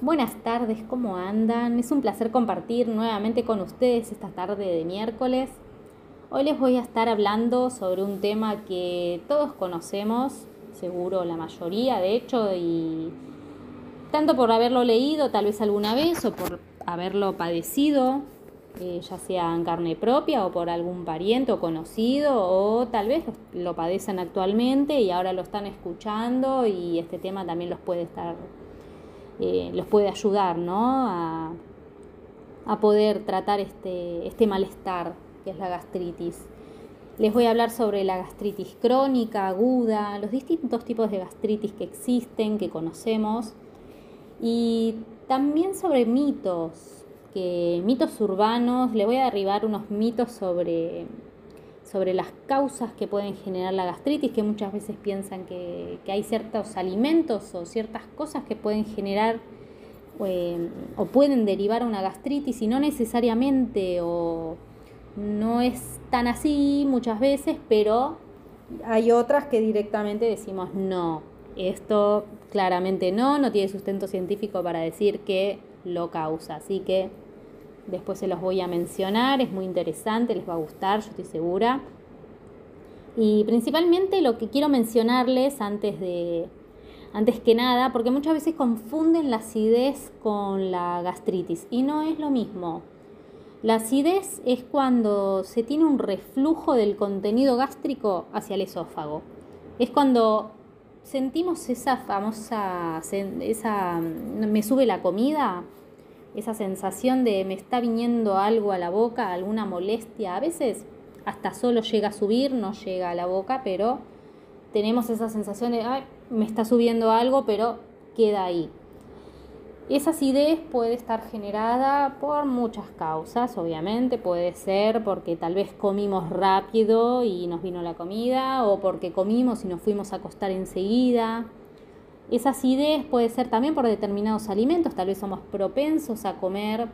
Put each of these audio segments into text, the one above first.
Buenas tardes, ¿cómo andan? Es un placer compartir nuevamente con ustedes esta tarde de miércoles. Hoy les voy a estar hablando sobre un tema que todos conocemos, seguro la mayoría de hecho, y tanto por haberlo leído tal vez alguna vez o por haberlo padecido, eh, ya sea en carne propia o por algún pariente o conocido, o tal vez lo padecen actualmente y ahora lo están escuchando y este tema también los puede estar, eh, los puede ayudar, ¿no? A, a poder tratar este, este malestar que es la gastritis. Les voy a hablar sobre la gastritis crónica, aguda, los distintos tipos de gastritis que existen, que conocemos, y también sobre mitos, que mitos urbanos, le voy a derribar unos mitos sobre, sobre las causas que pueden generar la gastritis, que muchas veces piensan que, hay ciertos alimentos o ciertas cosas que pueden generar eh, o pueden derivar a una gastritis y no necesariamente o no es tan así muchas veces, pero hay otras que directamente decimos no, esto claramente no, no tiene sustento científico para decir que lo causa. Así que después se los voy a mencionar, es muy interesante, les va a gustar, yo estoy segura. Y principalmente lo que quiero mencionarles antes de antes que nada, porque muchas veces confunden la acidez con la gastritis y no es lo mismo. La acidez es cuando se tiene un reflujo del contenido gástrico hacia el esófago. Es cuando sentimos esa famosa, esa, me sube la comida, esa sensación de me está viniendo algo a la boca, alguna molestia, a veces hasta solo llega a subir, no llega a la boca, pero tenemos esa sensación de, Ay, me está subiendo algo, pero queda ahí. Esa acidez puede estar generada por muchas causas, obviamente. Puede ser porque tal vez comimos rápido y nos vino la comida, o porque comimos y nos fuimos a acostar enseguida. Esa acidez puede ser también por determinados alimentos, tal vez somos propensos a comer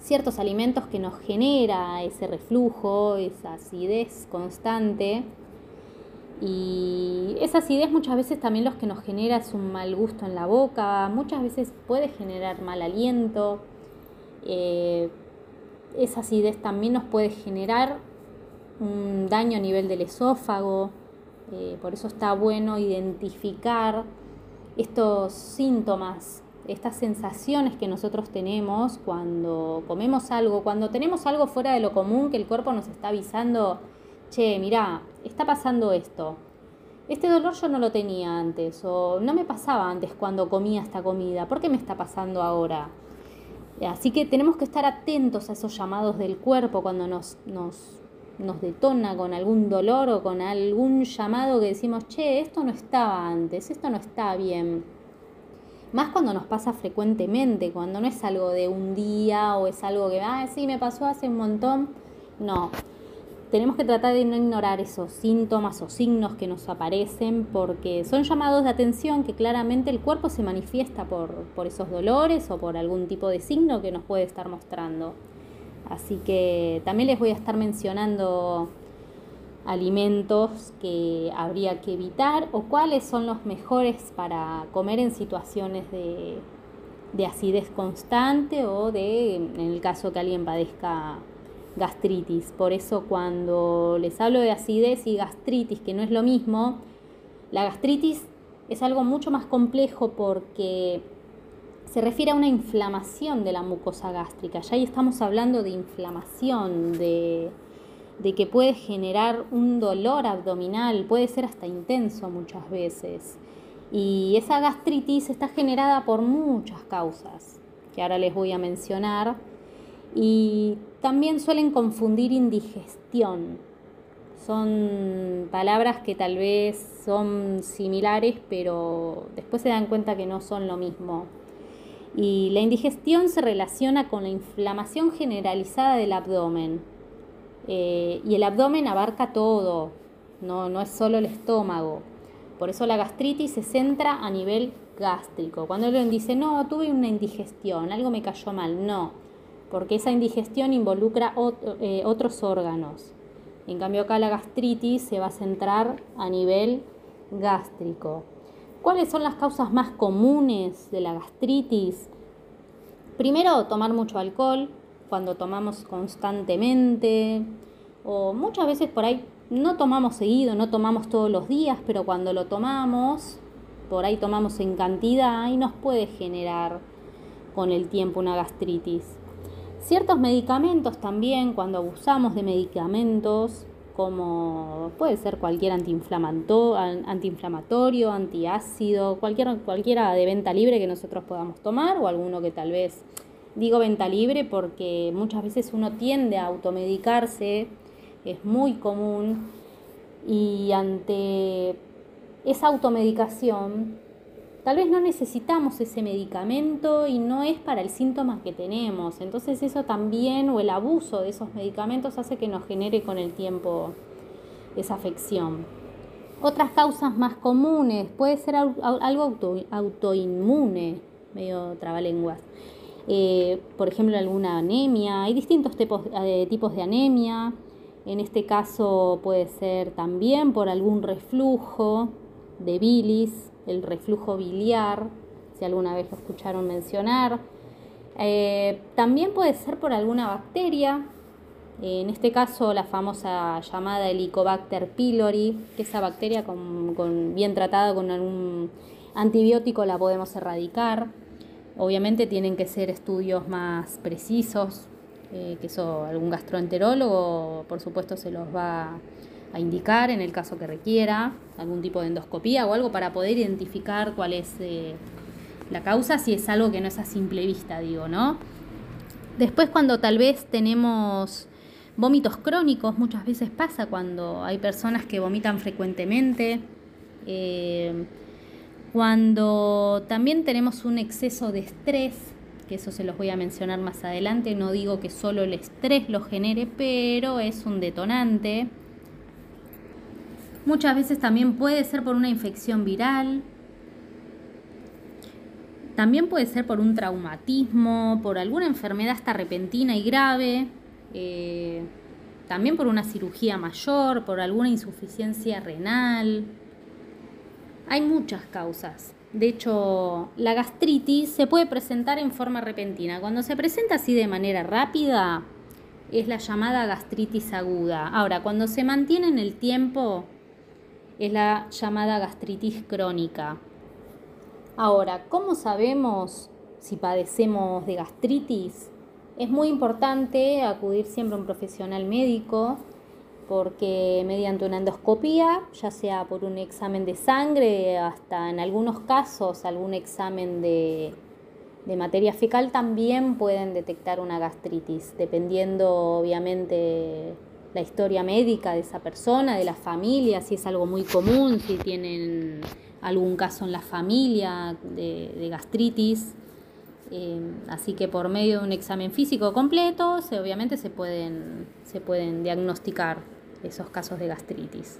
ciertos alimentos que nos genera ese reflujo, esa acidez constante. Y esa acidez muchas veces también lo que nos genera es un mal gusto en la boca, muchas veces puede generar mal aliento. Eh, esa acidez también nos puede generar un daño a nivel del esófago. Eh, por eso está bueno identificar estos síntomas, estas sensaciones que nosotros tenemos cuando comemos algo, cuando tenemos algo fuera de lo común que el cuerpo nos está avisando che, mirá, está pasando esto. Este dolor yo no lo tenía antes o no me pasaba antes cuando comía esta comida. ¿Por qué me está pasando ahora? Así que tenemos que estar atentos a esos llamados del cuerpo cuando nos, nos, nos detona con algún dolor o con algún llamado que decimos, che, esto no estaba antes, esto no está bien. Más cuando nos pasa frecuentemente, cuando no es algo de un día o es algo que, ah, sí, me pasó hace un montón. No, tenemos que tratar de no ignorar esos síntomas o signos que nos aparecen porque son llamados de atención que claramente el cuerpo se manifiesta por, por esos dolores o por algún tipo de signo que nos puede estar mostrando. Así que también les voy a estar mencionando alimentos que habría que evitar o cuáles son los mejores para comer en situaciones de, de acidez constante o de, en el caso que alguien padezca gastritis. Por eso cuando les hablo de acidez y gastritis, que no es lo mismo, la gastritis es algo mucho más complejo porque se refiere a una inflamación de la mucosa gástrica. Ya ahí estamos hablando de inflamación, de, de que puede generar un dolor abdominal, puede ser hasta intenso muchas veces. Y esa gastritis está generada por muchas causas, que ahora les voy a mencionar y también suelen confundir indigestión. Son palabras que tal vez son similares, pero después se dan cuenta que no son lo mismo. Y la indigestión se relaciona con la inflamación generalizada del abdomen. Eh, y el abdomen abarca todo, no, no es solo el estómago. Por eso la gastritis se centra a nivel gástrico. Cuando alguien dice, no, tuve una indigestión, algo me cayó mal, no porque esa indigestión involucra eh, otros órganos. En cambio acá la gastritis se va a centrar a nivel gástrico. ¿Cuáles son las causas más comunes de la gastritis? Primero, tomar mucho alcohol cuando tomamos constantemente o muchas veces por ahí no tomamos seguido, no tomamos todos los días, pero cuando lo tomamos, por ahí tomamos en cantidad y nos puede generar con el tiempo una gastritis. Ciertos medicamentos también, cuando abusamos de medicamentos, como puede ser cualquier antiinflamatorio, antiácido, cualquier, cualquiera de venta libre que nosotros podamos tomar o alguno que tal vez digo venta libre porque muchas veces uno tiende a automedicarse, es muy común y ante esa automedicación tal vez no necesitamos ese medicamento y no es para el síntoma que tenemos. Entonces eso también o el abuso de esos medicamentos hace que nos genere con el tiempo esa afección. Otras causas más comunes puede ser algo autoinmune, medio trabalenguas. Eh, por ejemplo, alguna anemia. Hay distintos tipos, eh, tipos de anemia. En este caso puede ser también por algún reflujo de bilis, el reflujo biliar, si alguna vez lo escucharon mencionar. Eh, también puede ser por alguna bacteria, en este caso la famosa llamada Helicobacter pylori, que esa bacteria con, bien tratada con algún antibiótico la podemos erradicar. Obviamente tienen que ser estudios más precisos, eh, que eso algún gastroenterólogo por supuesto se los va a indicar en el caso que requiera algún tipo de endoscopía o algo para poder identificar cuál es eh, la causa, si es algo que no es a simple vista, digo, ¿no? Después cuando tal vez tenemos vómitos crónicos, muchas veces pasa cuando hay personas que vomitan frecuentemente, eh, cuando también tenemos un exceso de estrés, que eso se los voy a mencionar más adelante, no digo que solo el estrés lo genere, pero es un detonante. Muchas veces también puede ser por una infección viral. También puede ser por un traumatismo, por alguna enfermedad hasta repentina y grave. Eh, también por una cirugía mayor, por alguna insuficiencia renal. Hay muchas causas. De hecho, la gastritis se puede presentar en forma repentina. Cuando se presenta así de manera rápida, es la llamada gastritis aguda. Ahora, cuando se mantiene en el tiempo, es la llamada gastritis crónica. Ahora, ¿cómo sabemos si padecemos de gastritis? Es muy importante acudir siempre a un profesional médico porque mediante una endoscopía, ya sea por un examen de sangre, hasta en algunos casos algún examen de, de materia fecal, también pueden detectar una gastritis, dependiendo obviamente la historia médica de esa persona, de la familia, si es algo muy común, si tienen algún caso en la familia de, gastritis. Eh, así que por medio de un examen físico completo, se, obviamente se pueden, se pueden diagnosticar esos casos de gastritis.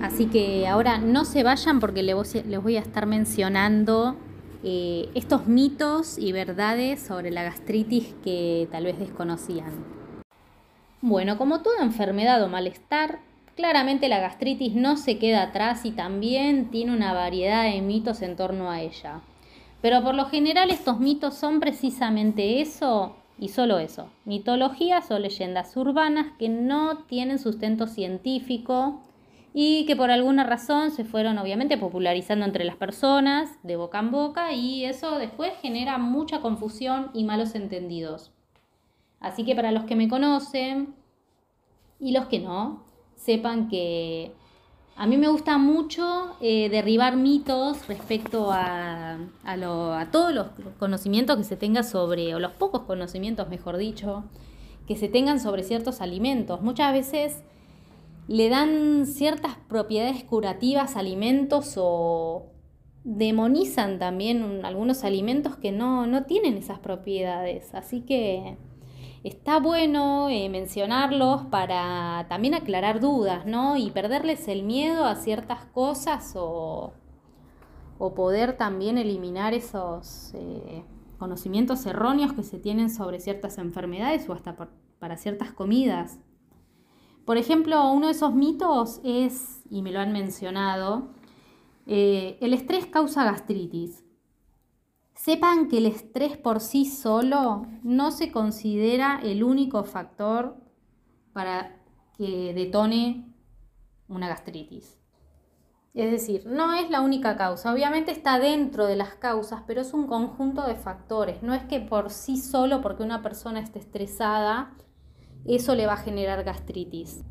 Así que ahora no se vayan porque les voy a estar mencionando eh, estos mitos y verdades sobre la gastritis que tal vez desconocían. Bueno, como toda enfermedad o malestar, claramente la gastritis no se queda atrás y también tiene una variedad de mitos en torno a ella. Pero por lo general estos mitos son precisamente eso y solo eso, mitologías o leyendas urbanas que no tienen sustento científico y que por alguna razón se fueron obviamente popularizando entre las personas de boca en boca y eso después genera mucha confusión y malos entendidos. Así que para los que me conocen y los que no, sepan que a mí me gusta mucho eh, derribar mitos respecto a, a, todos los conocimientos que se tenga sobre, o los pocos conocimientos, mejor dicho, que se tengan sobre ciertos alimentos. Muchas veces le dan ciertas propiedades curativas a alimentos o demonizan también algunos alimentos que no, no tienen esas propiedades. Así que está bueno eh, mencionarlos para también aclarar dudas, ¿no? Y perderles el miedo a ciertas cosas o, poder también eliminar esos eh, conocimientos erróneos que se tienen sobre ciertas enfermedades o hasta para ciertas comidas. Por ejemplo, uno de esos mitos es, y me lo han mencionado, Eh, el estrés causa gastritis. Sepan que el estrés por sí solo no se considera el único factor para que detone una gastritis. Es decir, no es la única causa. Obviamente está dentro de las causas, pero es un conjunto de factores. No es que por sí solo, porque una persona esté estresada, eso le va a generar gastritis.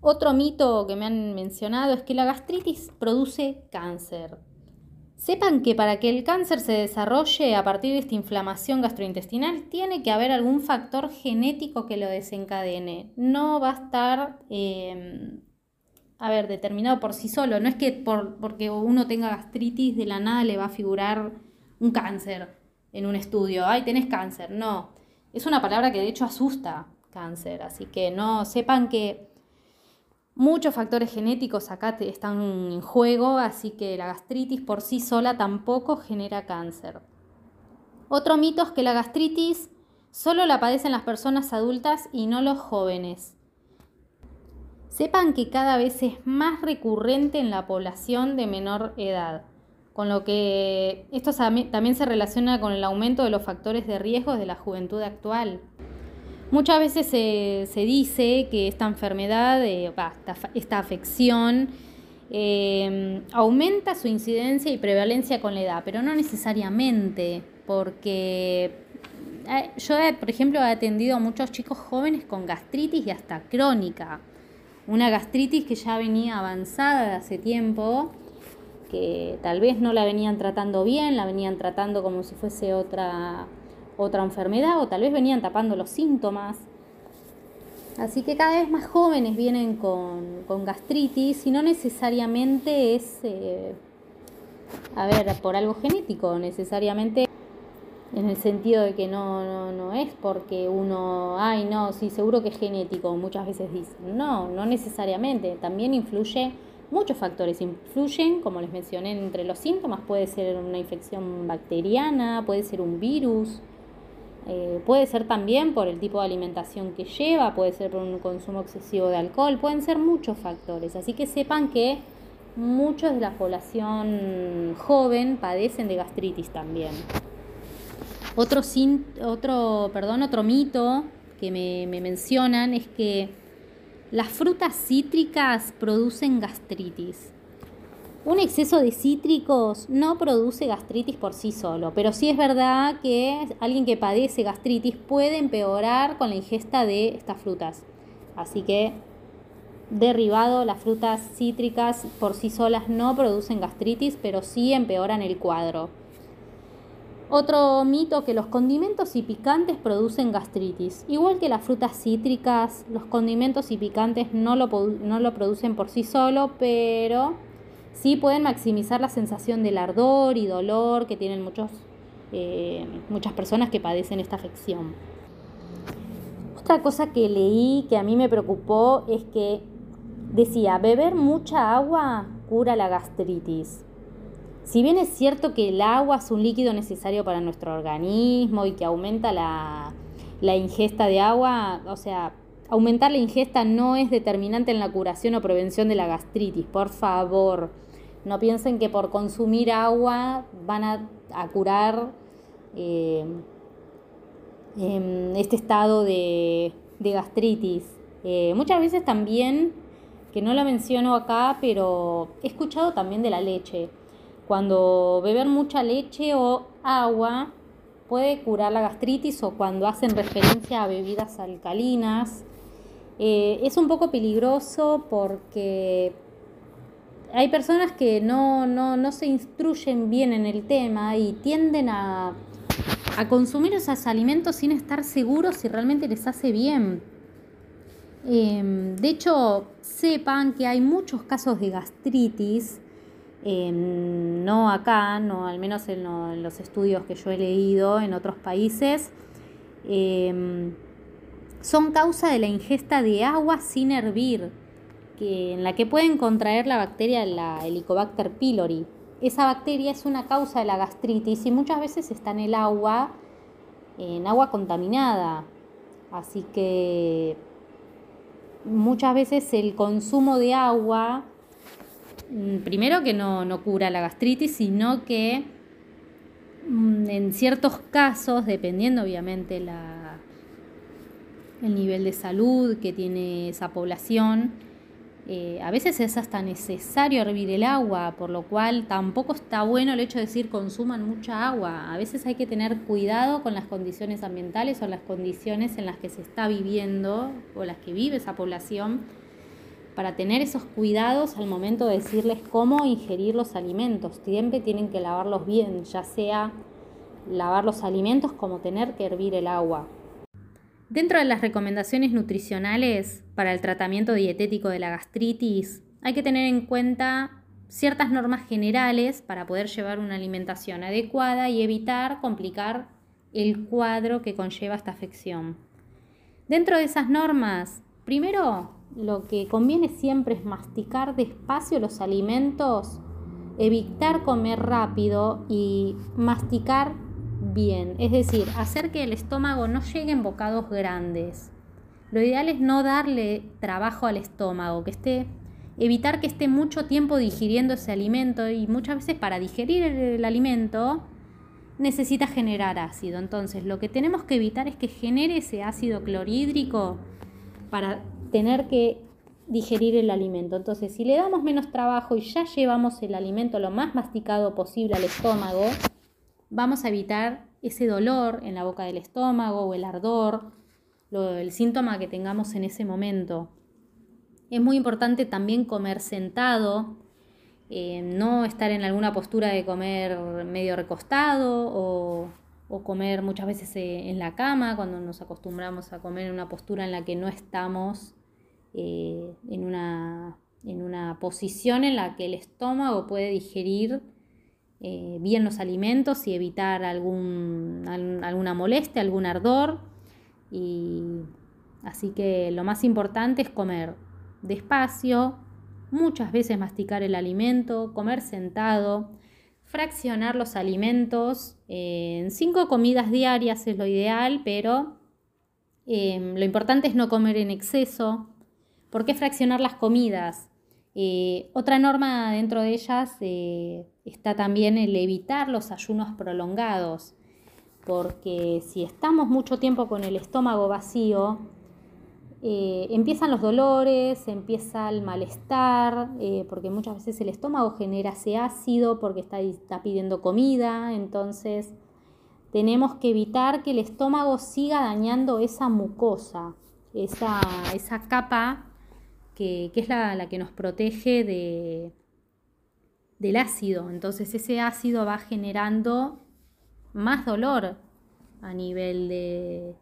Otro mito que me han mencionado es que la gastritis produce cáncer. Sepan que para que el cáncer se desarrolle a partir de esta inflamación gastrointestinal tiene que haber algún factor genético que lo desencadene. No va a estar eh, a ver, determinado por sí solo. No es que por, porque uno tenga gastritis de la nada le va a figurar un cáncer en un estudio. Ay, tenés cáncer. No. Es una palabra que de hecho asusta cáncer. Así que no sepan que muchos factores genéticos acá están en juego. Así que la gastritis por sí sola tampoco genera cáncer. Otro mito es que la gastritis solo la padecen las personas adultas y no los jóvenes. Sepan que cada vez es más recurrente en la población de menor edad, con lo que esto también se relaciona con el aumento de los factores de riesgo de la juventud actual. Muchas veces se, dice que esta enfermedad, eh, esta, afección, eh, aumenta su incidencia y prevalencia con la edad, pero no necesariamente, porque eh, yo, por ejemplo, he atendido a muchos chicos jóvenes con gastritis y hasta crónica. Una gastritis que ya venía avanzada de hace tiempo, que tal vez no la venían tratando bien, la venían tratando como si fuese otra, otra enfermedad o tal vez venían tapando los síntomas. Así que cada vez más jóvenes vienen con, gastritis y no necesariamente es, eh, a ver, por algo genético, necesariamente en el sentido de que no, no, no es porque uno, ay, no, sí, seguro que es genético, muchas veces dicen. No, no necesariamente. También influye muchos factores. Influyen, como les mencioné, entre los síntomas puede ser una infección bacteriana, puede ser un virus, eh, puede ser también por el tipo de alimentación que lleva, puede ser por un consumo excesivo de alcohol, pueden ser muchos factores. Así que sepan que muchos de la población joven padecen de gastritis también. Otro, otro, perdón, otro mito que me, me mencionan es que las frutas cítricas producen gastritis. Un exceso de cítricos no produce gastritis por sí solo, pero sí es verdad que alguien que padece gastritis puede empeorar con la ingesta de estas frutas. Así que, derribado, las frutas cítricas por sí solas no producen gastritis, pero sí empeoran el cuadro. Otro mito que los condimentos y picantes producen gastritis. Igual que las frutas cítricas, los condimentos y picantes no lo, no lo producen por sí solo, pero sí pueden maximizar la sensación del ardor y dolor que tienen muchos, eh, muchas personas que padecen esta afección. Otra cosa que leí que a mí me preocupó es que decía, beber mucha agua cura la gastritis. Si bien es cierto que el agua es un líquido necesario para nuestro organismo y que aumenta la, ingesta de agua, o sea, aumentar la ingesta no es determinante en la curación o prevención de la gastritis, por favor. No piensen que por consumir agua van a, curar eh, em, este estado de, gastritis. Eh, muchas veces también, que no lo menciono acá, pero he escuchado también de la leche. Cuando beber mucha leche o agua puede curar la gastritis o cuando hacen referencia a bebidas alcalinas. Eh, es un poco peligroso porque hay personas que no, se instruyen bien en el tema y tienden a, consumir esos alimentos sin estar seguros si realmente les hace bien. Em, de hecho, sepan que hay muchos casos de gastritis no acá, no al menos en, los estudios que yo he leído en otros países, em, son causa de la ingesta de agua sin hervir, que, en la que pueden contraer la bacteria, la Helicobacter pylori. Esa bacteria es una causa de la gastritis y muchas veces está en el agua, en agua contaminada. Así que muchas veces el consumo de agua mm, primero que no, no cura la gastritis, sino que mm, en ciertos casos, dependiendo obviamente la, el nivel de salud que tiene esa población, eh, a veces es hasta necesario hervir el agua, por lo cual tampoco está bueno el hecho de decir consuman mucha agua. A veces hay que tener cuidado con las condiciones ambientales o las condiciones en las que se está viviendo o las que vive esa población para tener esos cuidados al momento de decirles cómo ingerir los alimentos. Siempre tienen que lavarlos bien, ya sea lavar los alimentos como tener que hervir el agua. Dentro de las recomendaciones nutricionales para el tratamiento dietético de la gastritis, hay que tener en cuenta ciertas normas generales para poder llevar una alimentación adecuada y evitar complicar el cuadro que conlleva esta afección. Dentro de esas normas, primero lo que conviene siempre es masticar despacio los alimentos, evitar comer rápido y masticar bien, es decir, hacer que el estómago no llegue en bocados grandes. Lo ideal es no darle trabajo al estómago, que esté evitar que esté mucho tiempo digiriendo ese alimento y muchas veces para digerir el, alimento necesita generar ácido. Entonces, lo que tenemos que evitar es que genere ese ácido clorhídrico para tener que digerir el alimento. Entonces, si le damos menos trabajo y ya llevamos el alimento lo más masticado posible al estómago, vamos a evitar ese dolor en la boca del estómago o el ardor, el síntoma que tengamos en ese momento. Es muy importante también comer sentado, eh, no estar en alguna postura de comer medio recostado o, comer muchas veces eh, en la cama, cuando nos acostumbramos a comer en una postura en la que no estamos eh, en, una, en una posición en la que el estómago puede digerir eh, bien los alimentos y evitar algún, alguna molestia, algún ardor. Y así que lo más importante es comer despacio, muchas veces masticar el alimento, comer sentado, fraccionar los alimentos en cinco comidas diarias es lo ideal, pero eh, lo importante es no comer en exceso. ¿Por qué fraccionar las comidas? Eh, otra norma dentro de ellas eh, está también el evitar los ayunos prolongados, porque si estamos mucho tiempo con el estómago vacío, eh, empiezan los dolores, empieza el malestar, porque muchas veces el estómago genera ese ácido porque está, está pidiendo comida, entonces tenemos que evitar que el estómago siga dañando esa mucosa, esa, esa capa que, es la, que nos protege de, del ácido. Entonces ese ácido va generando más dolor a nivel de,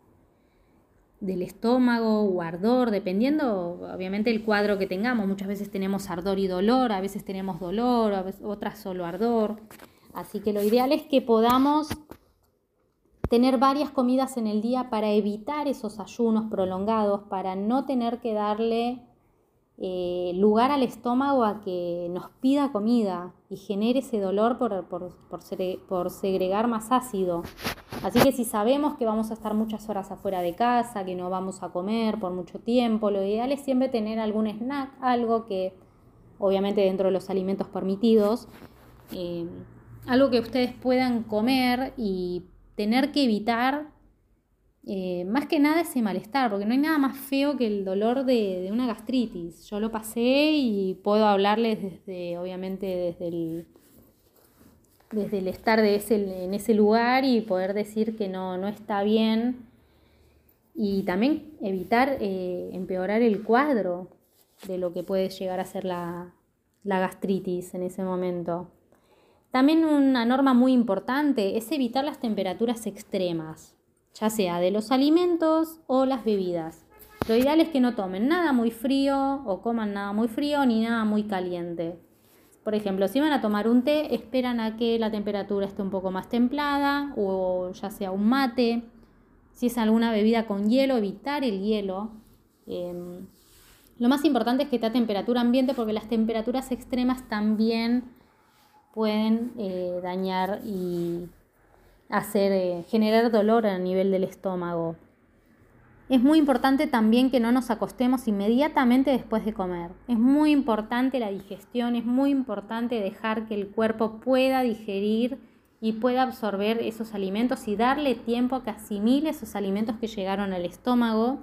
del estómago o ardor, dependiendo obviamente el cuadro que tengamos. Muchas veces tenemos ardor y dolor, a veces tenemos dolor, otras solo ardor. Así que lo ideal es que podamos tener varias comidas en el día para evitar esos ayunos prolongados, para no tener que darle eh, lugar al estómago a que nos pida comida y genere ese dolor por, por, segregar más ácido. Así que si sabemos que vamos a estar muchas horas afuera de casa, que no vamos a comer por mucho tiempo, lo ideal es siempre tener algún snack, algo que obviamente dentro de los alimentos permitidos, eh, algo que ustedes puedan comer y tener que evitar eh, más que nada ese malestar, porque no hay nada más feo que el dolor de, una gastritis. Yo lo pasé y puedo hablarles desde, obviamente, desde el, desde el estar de ese, en ese lugar y poder decir que no, no está bien. Y también evitar eh, empeorar el cuadro de lo que puede llegar a ser la, la gastritis en ese momento. También una norma muy importante es evitar las temperaturas extremas ya sea de los alimentos o las bebidas. Lo ideal es que no tomen nada muy frío o coman nada muy frío ni nada muy caliente. Por ejemplo, si van a tomar un té, esperan a que la temperatura esté un poco más templada o ya sea un mate. Si es alguna bebida con hielo, evitar el hielo. Em, lo más importante es que esté a temperatura ambiente porque las temperaturas extremas también pueden eh, dañar y hacer, eh, generar dolor a nivel del estómago. Es muy importante también que no nos acostemos inmediatamente después de comer. Es muy importante la digestión, es muy importante dejar que el cuerpo pueda digerir y pueda absorber esos alimentos y darle tiempo a que asimile esos alimentos que llegaron al estómago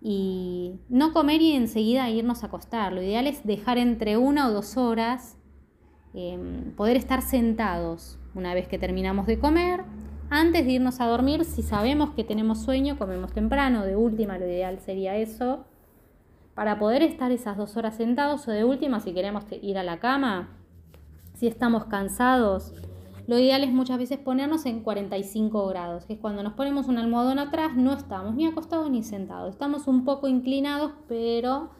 y no comer y enseguida irnos a acostar. Lo ideal es dejar entre una o dos horas, em, poder estar sentados una vez que terminamos de comer, antes de irnos a dormir, si sabemos que tenemos sueño, comemos temprano, de última lo ideal sería eso, para poder estar esas dos horas sentados o de última si queremos ir a la cama, si estamos cansados, lo ideal es muchas veces ponernos en 45 grados, que es cuando nos ponemos un almohadón atrás, no estamos ni acostados ni sentados, estamos un poco inclinados, pero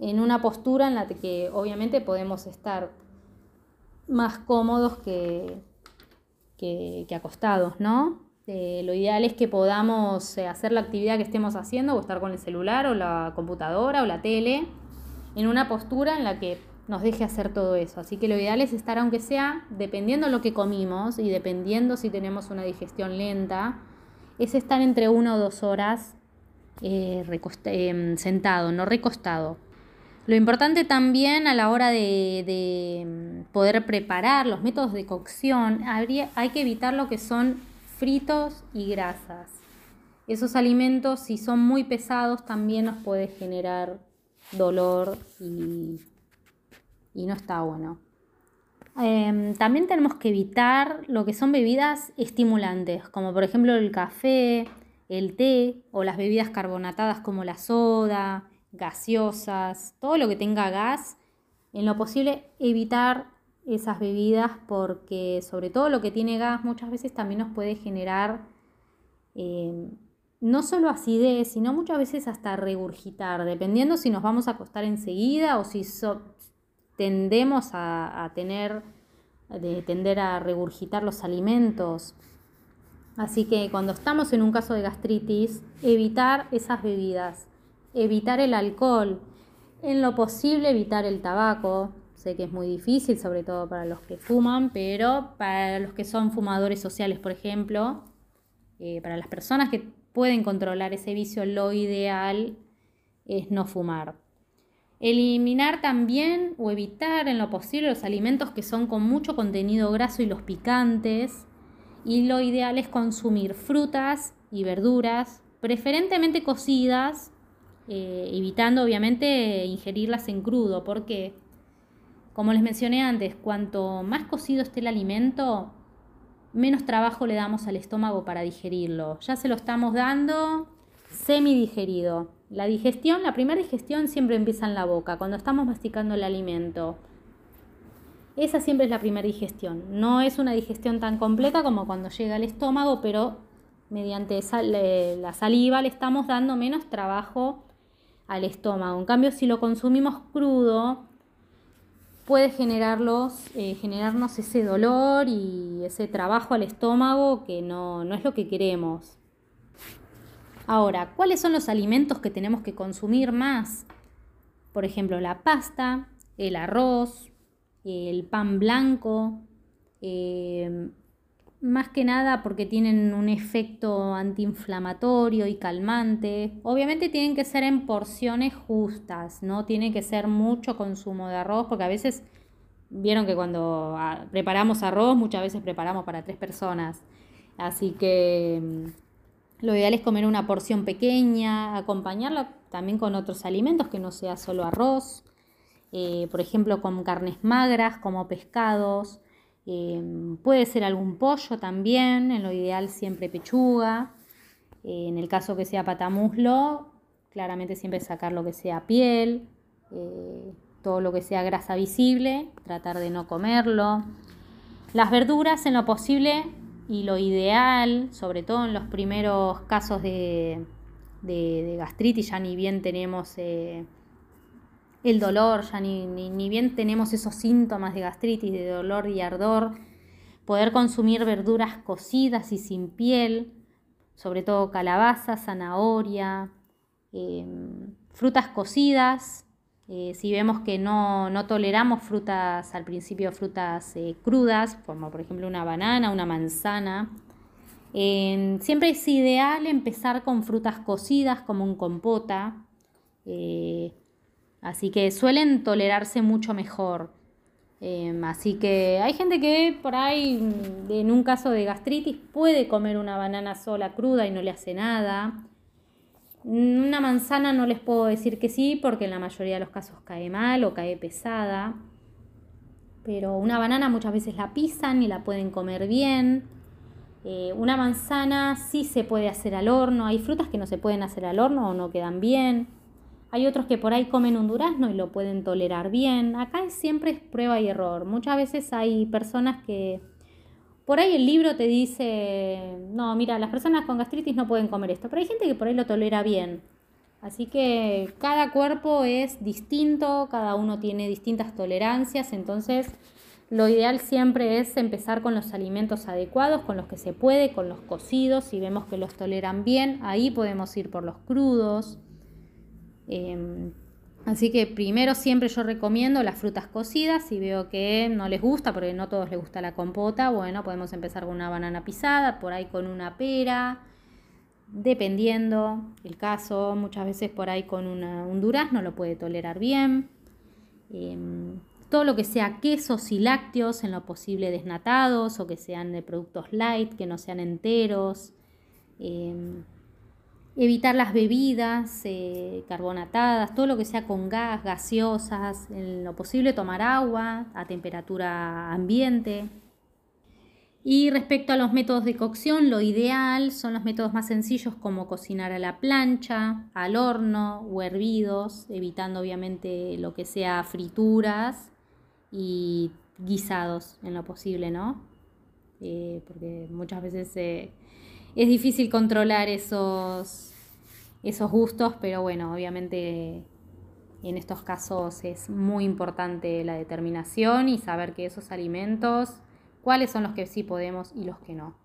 en una postura en la que obviamente podemos estar más cómodos que, que, acostados, ¿no? Eh, lo ideal es que podamos eh, hacer la actividad que estemos haciendo o estar con el celular o la computadora o la tele en una postura en la que nos deje hacer todo eso. Así que lo ideal es estar, aunque sea, dependiendo lo que comimos y dependiendo si tenemos una digestión lenta, es estar entre una o dos horas eh, em, sentado, no recostado. Lo importante también a la hora de, mm, poder preparar los métodos de cocción, hay que evitar lo que son fritos y grasas. Esos alimentos, si son muy pesados, también nos puede generar dolor y, no está bueno. Em, también tenemos que evitar lo que son bebidas estimulantes, como por ejemplo el café, el té o las bebidas carbonatadas como la soda, gaseosas, todo lo que tenga gas, en lo posible evitar esas bebidas porque sobre todo lo que tiene gas muchas veces también nos puede generar eh, no solo acidez, sino muchas veces hasta regurgitar, dependiendo si nos vamos a acostar enseguida o si tendemos a, tener, de tender a regurgitar los alimentos. Así que cuando estamos en un caso de gastritis, evitar esas bebidas evitar el alcohol, en lo posible evitar el tabaco. Sé que es muy difícil, sobre todo para los que fuman, pero para los que son fumadores sociales, por ejemplo, eh, para las personas que pueden controlar ese vicio, lo ideal es no fumar. Eliminar también o evitar en lo posible los alimentos que son con mucho contenido graso y los picantes. Y lo ideal es consumir frutas y verduras, preferentemente cocidas eh, evitando obviamente ingerirlas en crudo, porque como les mencioné antes, cuanto más cocido esté el alimento, menos trabajo le damos al estómago para digerirlo. Ya se lo estamos dando semi digerido. La digestión, la primera digestión siempre empieza en la boca, cuando estamos masticando el alimento. Esa siempre es la primera digestión. No es una digestión tan completa como cuando llega al estómago, pero mediante la saliva le estamos dando menos trabajo al estómago. En cambio, si lo consumimos crudo, puede generarlos, eh, generarnos ese dolor y ese trabajo al estómago que no, no es lo que queremos. Ahora, ¿cuáles son los alimentos que tenemos que consumir más? Por ejemplo, la pasta, el arroz, el pan blanco, eh, más que nada porque tienen un efecto antiinflamatorio y calmante. Obviamente tienen que ser en porciones justas, no tiene que ser mucho consumo de arroz, porque a veces vieron que cuando ah, preparamos arroz muchas veces preparamos para tres personas. Así que mm, lo ideal es comer una porción pequeña, acompañarla también con otros alimentos que no sea solo arroz, eh, por ejemplo con carnes magras como pescados, Em, puede ser algún pollo también, en lo ideal siempre pechuga. Eh, en el caso que sea patamuslo, claramente siempre sacar lo que sea piel, eh, todo lo que sea grasa visible, tratar de no comerlo. Las verduras en lo posible y lo ideal, sobre todo en los primeros casos de, de gastritis, ya ni bien tenemos eh, el dolor, ya ni, bien tenemos esos síntomas de gastritis, de dolor y ardor, poder consumir verduras cocidas y sin piel, sobre todo calabaza, zanahoria, em, frutas cocidas, eh, si vemos que no, toleramos frutas, al principio frutas eh, crudas, como por ejemplo una banana, una manzana, siempre es ideal empezar con frutas cocidas como un compota, eh, así que suelen tolerarse mucho mejor. Em, así que hay gente que por ahí, en un caso de gastritis, puede comer una banana sola cruda y no le hace nada. Una manzana no les puedo decir que sí, porque en la mayoría de los casos cae mal o cae pesada. Pero una banana muchas veces la pisan y la pueden comer bien. Eh, una manzana sí se puede hacer al horno, hay frutas que no se pueden hacer al horno o no quedan bien. Hay otros que por ahí comen un durazno y lo pueden tolerar bien. Acá siempre es prueba y error. Muchas veces hay personas que por ahí el libro te dice, no, mira, las personas con gastritis no pueden comer esto, pero hay gente que por ahí lo tolera bien. Así que cada cuerpo es distinto, cada uno tiene distintas tolerancias, entonces lo ideal siempre es empezar con los alimentos adecuados, con los que se puede, con los cocidos, si vemos que los toleran bien, ahí podemos ir por los crudos. Em, así que primero siempre yo recomiendo las frutas cocidas, si veo que no les gusta, porque no a todos les gusta la compota, bueno, podemos empezar con una banana pisada, por ahí con una pera, dependiendo el caso, muchas veces por ahí con una, un durazno lo puede tolerar bien. Em, todo lo que sea quesos y lácteos en lo posible desnatados o que sean de productos light, que no sean enteros. Em, evitar las bebidas eh, carbonatadas, todo lo que sea con gas, gaseosas, en lo posible tomar agua a temperatura ambiente. Y respecto a los métodos de cocción, lo ideal son los métodos más sencillos como cocinar a la plancha, al horno o hervidos, evitando obviamente lo que sea frituras y guisados en lo posible, ¿no? Eh, porque muchas veces eh, es difícil controlar esos, esos gustos, pero bueno, obviamente en estos casos es muy importante la determinación y saber que esos alimentos, cuáles son los que sí podemos y los que no.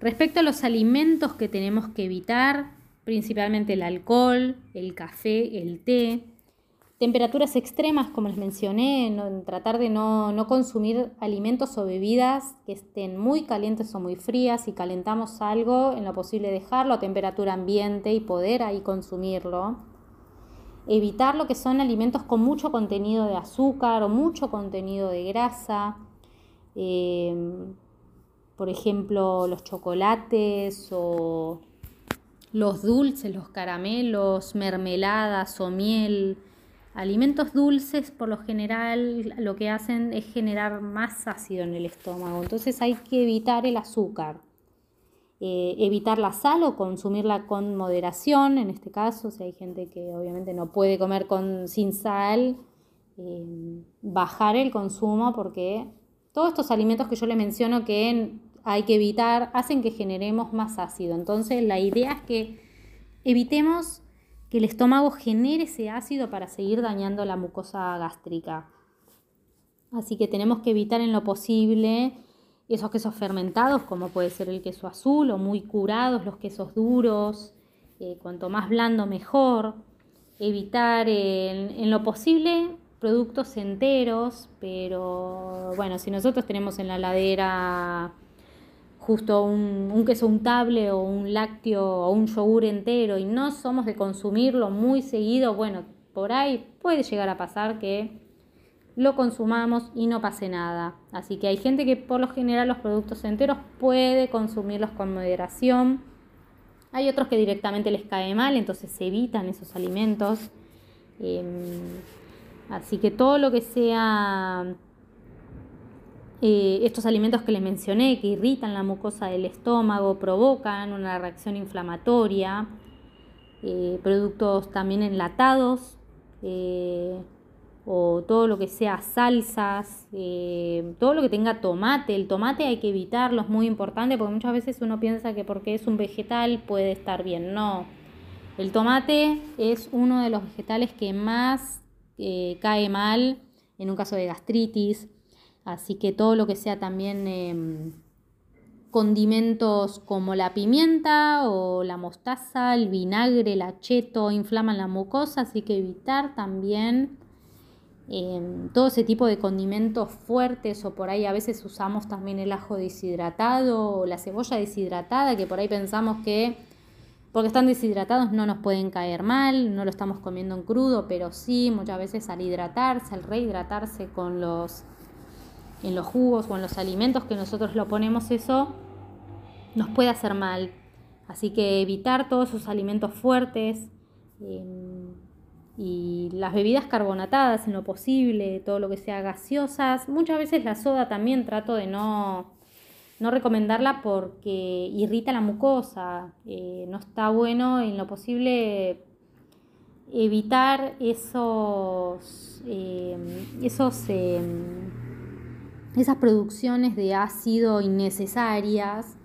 Respecto a los alimentos que tenemos que evitar, principalmente el alcohol, el café, el té, Temperaturas extremas, como les mencioné, tratar de no, no, consumir alimentos o bebidas que estén muy calientes o muy frías. Si calentamos algo, en lo posible dejarlo a temperatura ambiente y poder ahí consumirlo. Evitar lo que son alimentos con mucho contenido de azúcar o mucho contenido de grasa. Em, por ejemplo, los chocolates o los dulces, los caramelos, mermeladas o miel Alimentos dulces por lo general lo que hacen es generar más ácido en el estómago, entonces hay que evitar el azúcar, eh, evitar la sal o consumirla con moderación, en este caso, si hay gente que obviamente no puede comer con, sin sal, eh, bajar el consumo porque todos estos alimentos que yo le menciono que hay que evitar hacen que generemos más ácido, entonces la idea es que evitemos que el estómago genere ese ácido para seguir dañando la mucosa gástrica. Así que tenemos que evitar en lo posible esos quesos fermentados, como puede ser el queso azul, o muy curados, los quesos duros, eh, cuanto más blando mejor. Evitar en lo posible productos enteros, pero bueno, si nosotros tenemos en la ladera justo un, queso untable o un lácteo o un yogur entero y no somos de consumirlo muy seguido, bueno, por ahí puede llegar a pasar que lo consumamos y no pase nada. Así que hay gente que por lo general los productos enteros puede consumirlos con moderación. Hay otros que directamente les cae mal, entonces se evitan esos alimentos. Em, así que todo lo que sea eh, estos alimentos que les mencioné, que irritan la mucosa del estómago, provocan una reacción inflamatoria, eh, productos también enlatados, eh, o todo lo que sea salsas, todo lo que tenga tomate. El tomate hay que evitarlo, es muy importante porque muchas veces uno piensa que porque es un vegetal puede estar bien. No, el tomate es uno de los vegetales que más cae mal en un caso de gastritis, Así que todo lo que sea también em, condimentos como la pimienta o la mostaza, el vinagre, el acheto, inflaman la mucosa, así que evitar también Em, todo ese tipo de condimentos fuertes o por ahí a veces usamos también el ajo deshidratado o la cebolla deshidratada que por ahí pensamos que porque están deshidratados no nos pueden caer mal, no lo estamos comiendo en crudo, pero sí muchas veces al hidratarse, al rehidratarse con los en los jugos o en los alimentos que nosotros lo ponemos eso nos puede hacer mal. Así que evitar todos esos alimentos fuertes. Em, y las bebidas carbonatadas en lo posible, todo lo que sea gaseosas. Muchas veces la soda también trato de no, no recomendarla porque irrita la mucosa. Eh, no está bueno en lo posible evitar esos, eh, esos eh, esas producciones de ácido innecesarias.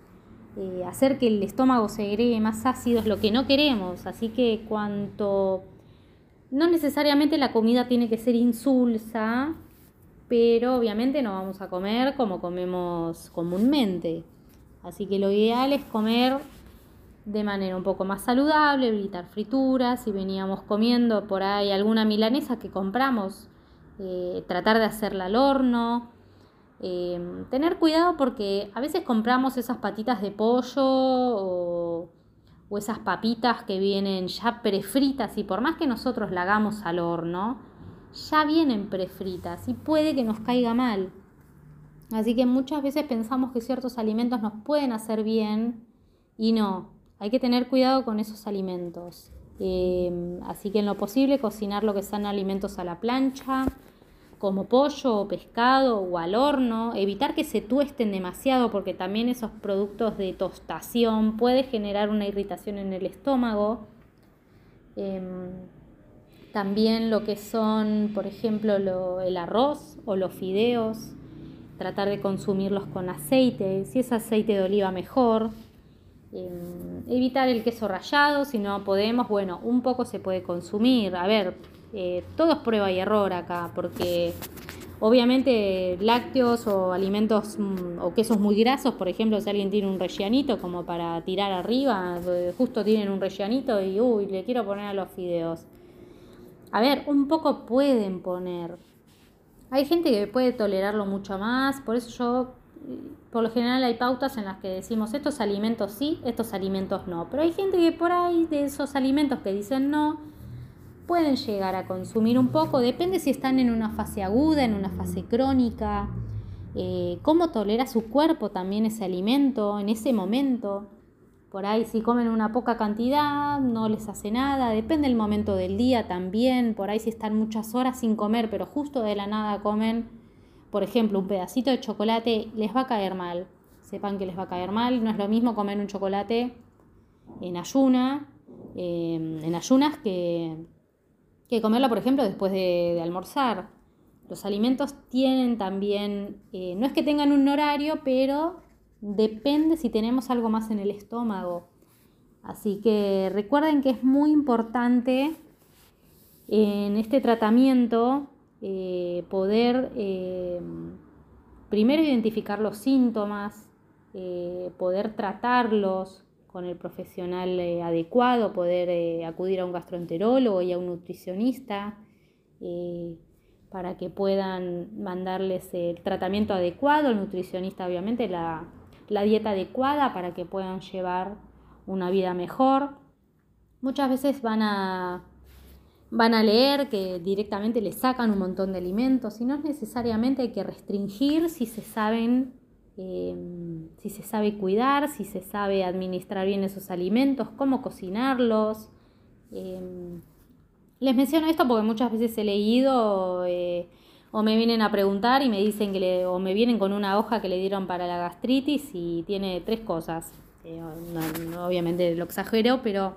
hacer que el estómago segregue más ácido es lo que no queremos. Así que cuanto no necesariamente la comida tiene que ser insulsa, pero obviamente no vamos a comer como comemos comúnmente. Así que lo ideal es comer de manera un poco más saludable, evitar frituras, si veníamos comiendo por ahí alguna milanesa que compramos, eh, tratar de hacerla al horno. Eh, tener cuidado porque a veces compramos esas patitas de pollo o esas papitas que vienen ya prefritas y por más que nosotros la hagamos al horno, ya vienen prefritas y puede que nos caiga mal. Así que muchas veces pensamos que ciertos alimentos nos pueden hacer bien y no. Hay que tener cuidado con esos alimentos. Eh, así que en lo posible cocinar lo que sean alimentos a la plancha, como pollo o pescado o al horno, evitar que se tuesten demasiado porque también esos productos de tostación puede generar una irritación en el estómago. Em, también lo que son, por ejemplo, el arroz o los fideos, tratar de consumirlos con aceite, si es aceite de oliva mejor. Em, evitar el queso rallado, si no podemos, bueno, un poco se puede consumir. A ver, eh, todo es prueba y error acá, porque obviamente lácteos o alimentos mm, o quesos muy grasos, por ejemplo, si alguien tiene un rellanito como para tirar arriba, eh, justo tienen un rellanito y uy, le quiero poner a los fideos. A ver, un poco pueden poner. Hay gente que puede tolerarlo mucho más, por eso yo, por lo general hay pautas en las que decimos estos alimentos sí, estos alimentos no. Pero hay gente que por ahí de esos alimentos que dicen no, pueden llegar a consumir un poco, depende si están en una fase aguda, en una fase crónica, eh, cómo tolera su cuerpo también ese alimento en ese momento. Por ahí si comen una poca cantidad no les hace nada, depende del momento del día también, por ahí si están muchas horas sin comer pero justo de la nada comen, por ejemplo, un pedacito de chocolate, les va a caer mal. Sepan que les va a caer mal, no es lo mismo comer un chocolate en ayuna, eh, en ayunas que, que comerla, por ejemplo, después de, almorzar. Los alimentos tienen también, eh, no es que tengan un horario, pero depende si tenemos algo más en el estómago. Así que recuerden que es muy importante en este tratamiento eh, poder eh, primero identificar los síntomas, poder tratarlos, con el profesional eh, adecuado, poder eh, acudir a un gastroenterólogo y a un nutricionista eh, para que puedan mandarles el tratamiento adecuado, el nutricionista obviamente la, la dieta adecuada para que puedan llevar una vida mejor. Muchas veces van a, van a leer que directamente les sacan un montón de alimentos y no es necesariamente que restringir si se saben Em, si se sabe cuidar, si se sabe administrar bien esos alimentos, cómo cocinarlos. Em, les menciono esto porque muchas veces he leído eh, o me vienen a preguntar y me dicen que le, o me vienen con una hoja que le dieron para la gastritis y tiene tres cosas. Obviamente lo exagero, pero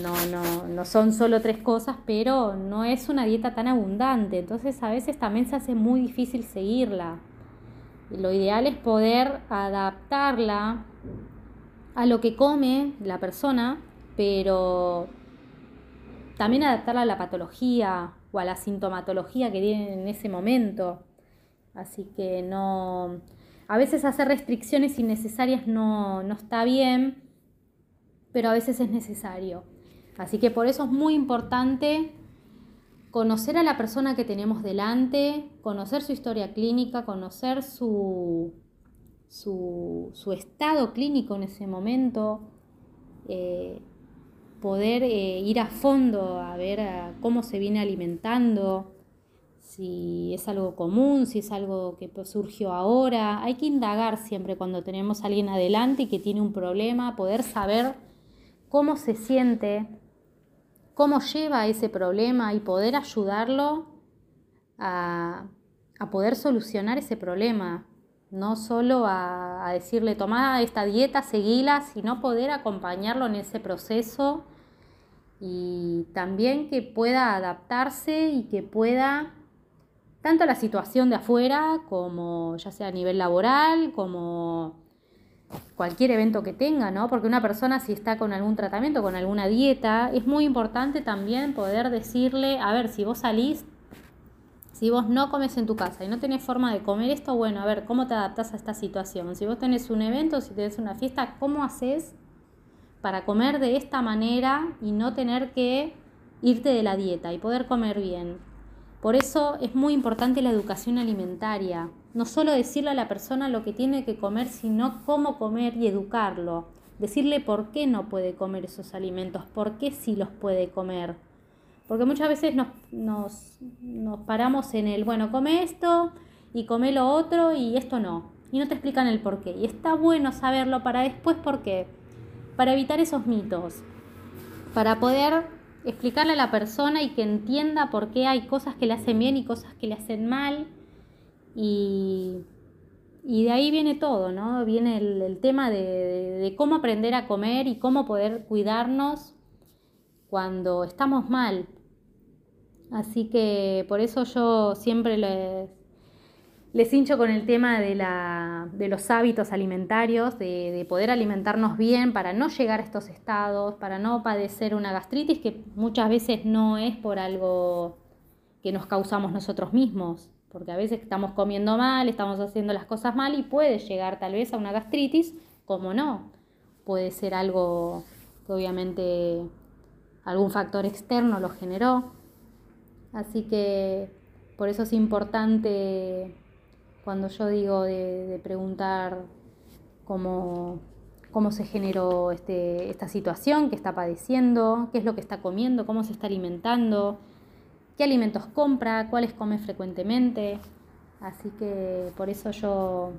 no, no, no son solo tres cosas, pero no es una dieta tan abundante. Entonces a veces también se hace muy difícil seguirla. Lo ideal es poder adaptarla a lo que come la persona, pero también adaptarla a la patología o a la sintomatología que tienen en ese momento. Así que no, a veces hacer restricciones innecesarias no, no está bien, pero a veces es necesario. Así que por eso es muy importante conocer a la persona que tenemos delante, conocer su historia clínica, conocer su, su, estado clínico en ese momento, eh, poder eh, ir a fondo a ver cómo se viene alimentando, si es algo común, si es algo que surgió ahora. Hay que indagar siempre cuando tenemos a alguien adelante y que tiene un problema, poder saber cómo se siente, cómo lleva ese problema y poder ayudarlo a, poder solucionar ese problema. No solo a, decirle, toma esta dieta, seguila, sino poder acompañarlo en ese proceso y también que pueda adaptarse y que pueda tanto la situación de afuera como ya sea a nivel laboral, como cualquier evento que tenga, ¿no? Porque una persona si está con algún tratamiento, con alguna dieta, es muy importante también poder decirle, a ver, si vos salís, si vos no comes en tu casa y no tenés forma de comer esto, bueno, a ver, ¿cómo te adaptás a esta situación? Si vos tenés un evento, si tenés una fiesta, ¿cómo haces para comer de esta manera y no tener que irte de la dieta y poder comer bien? Por eso es muy importante la educación alimentaria. No solo decirle a la persona lo que tiene que comer, sino cómo comer y educarlo. Decirle por qué no puede comer esos alimentos, por qué sí los puede comer. Porque muchas veces nos, nos, nos paramos en el, bueno, come esto y come lo otro y esto no. Y no te explican el por qué. Y está bueno saberlo para después por qué. Para evitar esos mitos. Para poder explicarle a la persona y que entienda por qué hay cosas que le hacen bien y cosas que le hacen mal. Y, de ahí viene todo, ¿no? Viene el, tema de, cómo aprender a comer y cómo poder cuidarnos cuando estamos mal. Así que por eso yo siempre les, les hincho con el tema de, la, de los hábitos alimentarios, de, poder alimentarnos bien para no llegar a estos estados, para no padecer una gastritis que muchas veces no es por algo que nos causamos nosotros mismos, porque a veces estamos comiendo mal, estamos haciendo las cosas mal y puede llegar tal vez a una gastritis, como no, puede ser algo que obviamente algún factor externo lo generó. Así que por eso es importante cuando yo digo de, preguntar cómo, cómo se generó este, esta situación que está padeciendo, qué es lo que está comiendo, cómo se está alimentando, qué alimentos compra, cuáles come frecuentemente. Así que por eso yo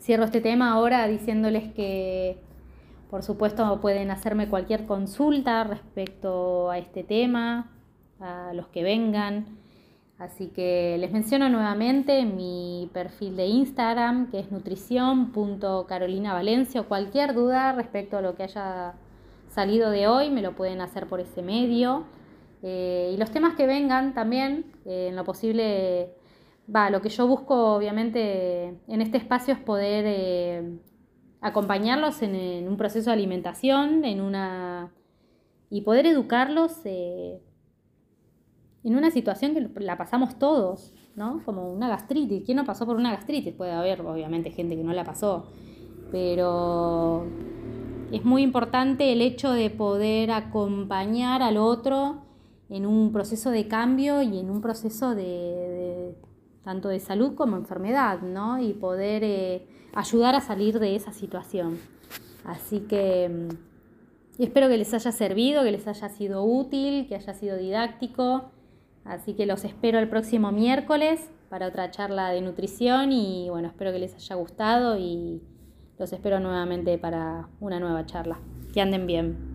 cierro este tema ahora diciéndoles que por supuesto pueden hacerme cualquier consulta respecto a este tema, a los que vengan. Así que les menciono nuevamente mi perfil de Instagram, que es nutrición.carolinavalencia, cualquier duda respecto a lo que haya salido de hoy, me lo pueden hacer por ese medio. Eh, y los temas que vengan también, eh, en lo posible, va, lo que yo busco obviamente en este espacio es poder eh, acompañarlos en, un proceso de alimentación, en una y poder educarlos en una situación que la pasamos todos, ¿no? Como una gastritis. ¿Quién no pasó por una gastritis? Puede haber, obviamente, gente que no la pasó. Pero es muy importante el hecho de poder acompañar al otro en un proceso de cambio y en un proceso de, tanto de salud como enfermedad, ¿no? Y poder eh, ayudar a salir de esa situación. Así que mm, espero que les haya servido, que les haya sido útil, que haya sido didáctico. Así que los espero el próximo miércoles para otra charla de nutrición y bueno, espero que les haya gustado y los espero nuevamente para una nueva charla. Que anden bien.